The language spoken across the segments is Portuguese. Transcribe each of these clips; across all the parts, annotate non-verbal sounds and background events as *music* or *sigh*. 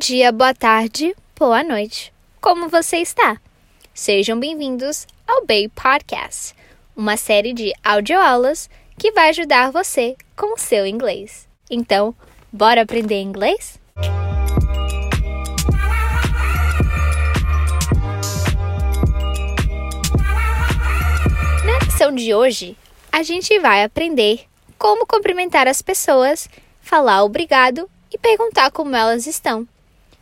dia, boa tarde, boa noite. Como você está? Sejam bem-vindos ao Bay Podcast, uma série de audioaulas que vai ajudar você com o seu inglês. Então, bora aprender inglês? Na lição de hoje, a gente vai aprender como cumprimentar as pessoas, falar obrigado e perguntar como elas estão.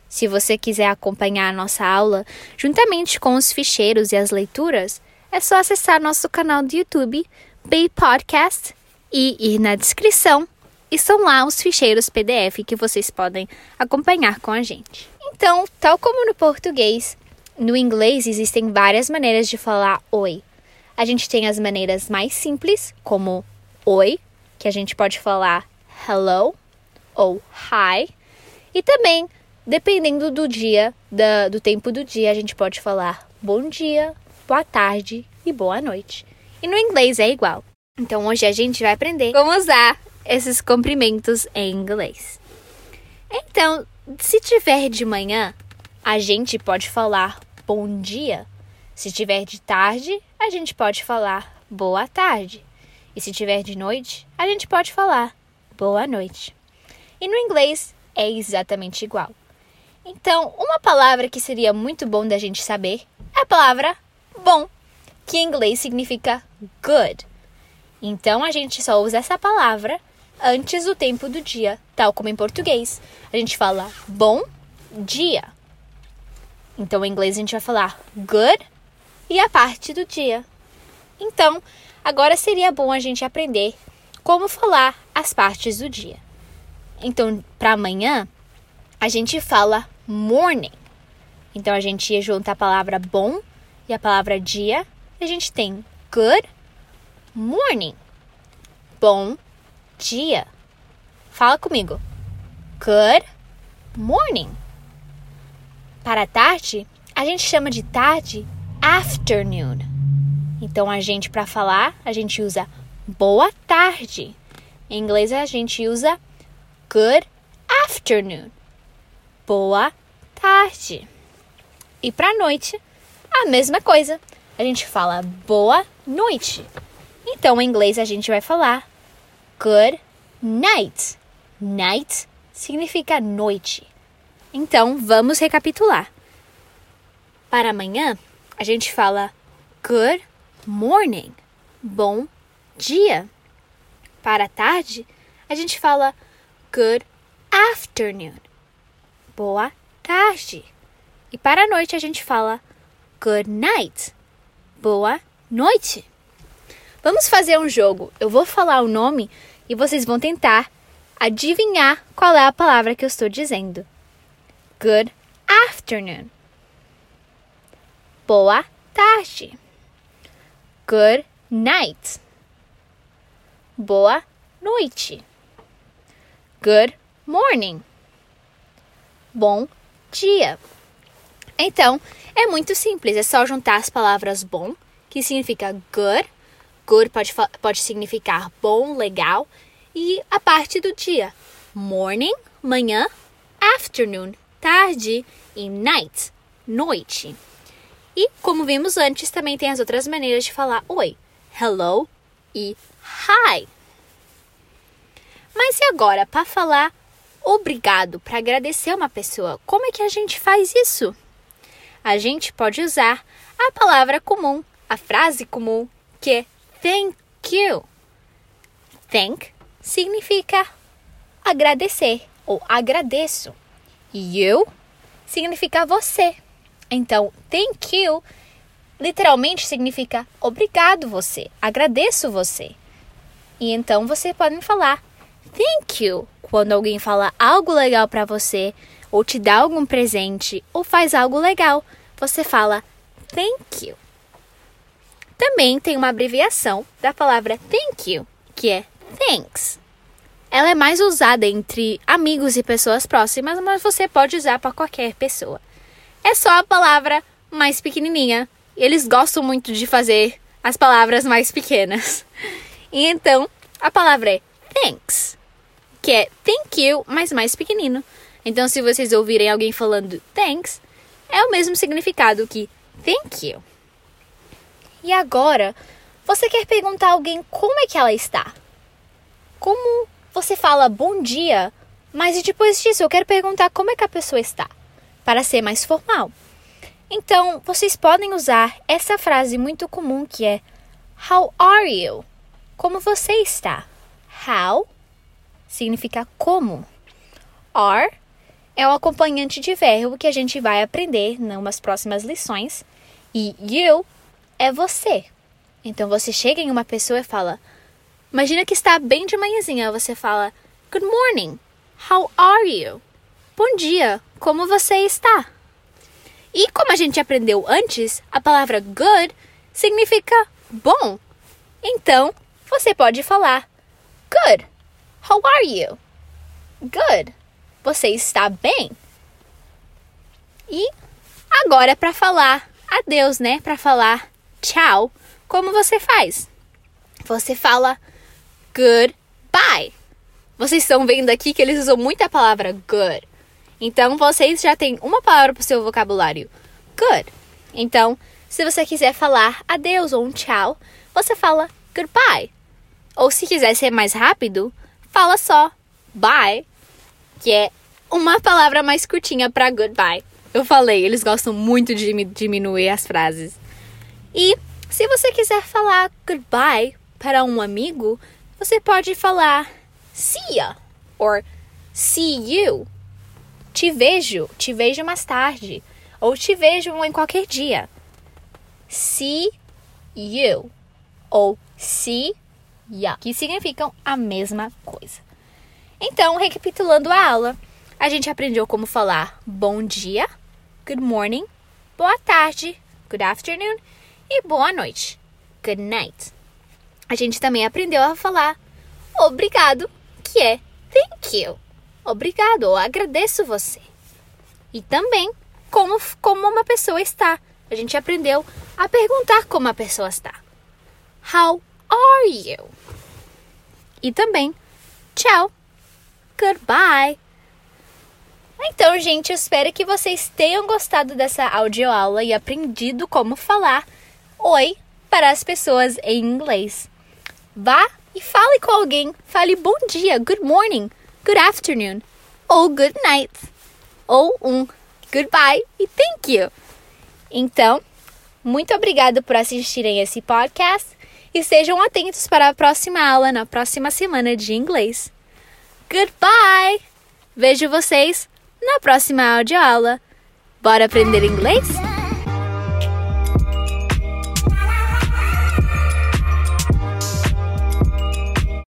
Se você quiser acompanhar a nossa aula juntamente com os ficheiros e as leituras, é só acessar nosso canal do YouTube, Bay Podcast, e ir na descrição. E são lá os ficheiros PDF que vocês podem acompanhar com a gente. Então, tal como no português, no inglês existem várias maneiras de falar oi. A gente tem as maneiras mais simples, como oi, que a gente pode falar hello ou hi, e também Dependendo do dia, da, do tempo do dia, a gente pode falar bom dia, boa tarde e boa noite. E no inglês é igual. Então hoje a gente vai aprender como usar esses cumprimentos em inglês. Então, se tiver de manhã, a gente pode falar bom dia. Se tiver de tarde, a gente pode falar boa tarde. E se tiver de noite, a gente pode falar boa noite. E no inglês é exatamente igual. Então, uma palavra que seria muito bom da gente saber é a palavra bom, que em inglês significa good. Então, a gente só usa essa palavra antes do tempo do dia, tal como em português. A gente fala bom dia. Então, em inglês a gente vai falar good e a parte do dia. Então, agora seria bom a gente aprender como falar as partes do dia. Então, para amanhã, a gente fala morning. Então a gente ia juntar a palavra bom e a palavra dia. E a gente tem good morning. Bom dia. Fala comigo. Good morning. Para tarde, a gente chama de tarde afternoon. Então a gente para falar, a gente usa boa tarde. Em inglês a gente usa good afternoon boa tarde. E para noite, a mesma coisa. A gente fala boa noite. Então, em inglês, a gente vai falar good night. Night significa noite. Então, vamos recapitular. Para amanhã, a gente fala good morning. Bom dia. Para tarde, a gente fala good afternoon boa tarde. E para a noite a gente fala good night, boa noite. Vamos fazer um jogo. Eu vou falar o nome e vocês vão tentar adivinhar qual é a palavra que eu estou dizendo. Good afternoon. Boa tarde. Good night. Boa noite. Good morning bom dia. Então, é muito simples, é só juntar as palavras bom, que significa good, good pode, pode significar bom, legal, e a parte do dia, morning, manhã, afternoon, tarde, e night, noite. E, como vimos antes, também tem as outras maneiras de falar oi, hello e hi. Mas e agora, para falar obrigado para agradecer uma pessoa. Como é que a gente faz isso? A gente pode usar a palavra comum, a frase comum, que é thank you. Thank significa agradecer ou agradeço. You significa você. Então, thank you literalmente significa obrigado você, agradeço você. E então você pode falar thank you quando alguém fala algo legal para você, ou te dá algum presente, ou faz algo legal, você fala thank you. Também tem uma abreviação da palavra thank you, que é thanks. Ela é mais usada entre amigos e pessoas próximas, mas você pode usar para qualquer pessoa. É só a palavra mais pequenininha. Eles gostam muito de fazer as palavras mais pequenas. *laughs* E então, a palavra é thanks que é thank you, mas mais pequenino. Então, se vocês ouvirem alguém falando thanks, é o mesmo significado que thank you. E agora, você quer perguntar a alguém como é que ela está? Como você fala bom dia, mas depois disso eu quero perguntar como é que a pessoa está, para ser mais formal. Então, vocês podem usar essa frase muito comum que é How are you? Como você está? How significa como. Are é o acompanhante de verbo que a gente vai aprender nas próximas lições. E you é você. Então você chega em uma pessoa e fala: Imagina que está bem de manhãzinha, você fala: Good morning. How are you? Bom dia. Como você está? E como a gente aprendeu antes, a palavra good significa bom. Então, você pode falar Good. How are you? Good. Você está bem? E agora para falar adeus, né? Para falar tchau, como você faz? Você fala goodbye. Vocês estão vendo aqui que eles usam muito a palavra good. Então vocês já têm uma palavra para o seu vocabulário. Good. Então, se você quiser falar adeus ou um tchau, você fala goodbye. Ou se quiser ser mais rápido, fala só bye, que é uma palavra mais curtinha para goodbye. Eu falei, eles gostam muito de diminuir as frases. E se você quiser falar goodbye para um amigo, você pode falar see ya or see you. Te vejo, te vejo mais tarde, ou te vejo em qualquer dia. See you ou see ya, que significam a mesma coisa. Então, recapitulando a aula, a gente aprendeu como falar bom dia, good morning, boa tarde, good afternoon e boa noite, good night. A gente também aprendeu a falar obrigado, que é thank you. Obrigado ou agradeço você. E também como, como uma pessoa está. A gente aprendeu a perguntar como a pessoa está. How are you? E também tchau. Goodbye. Então, gente, espero que vocês tenham gostado dessa audioaula e aprendido como falar oi para as pessoas em inglês. Vá e fale com alguém. Fale bom dia, good morning, good afternoon ou good night. Ou um goodbye e thank you. Então, muito obrigado por assistirem esse podcast e sejam atentos para a próxima aula na próxima semana de inglês. Goodbye! Vejo vocês na próxima audioaula. Bora aprender inglês?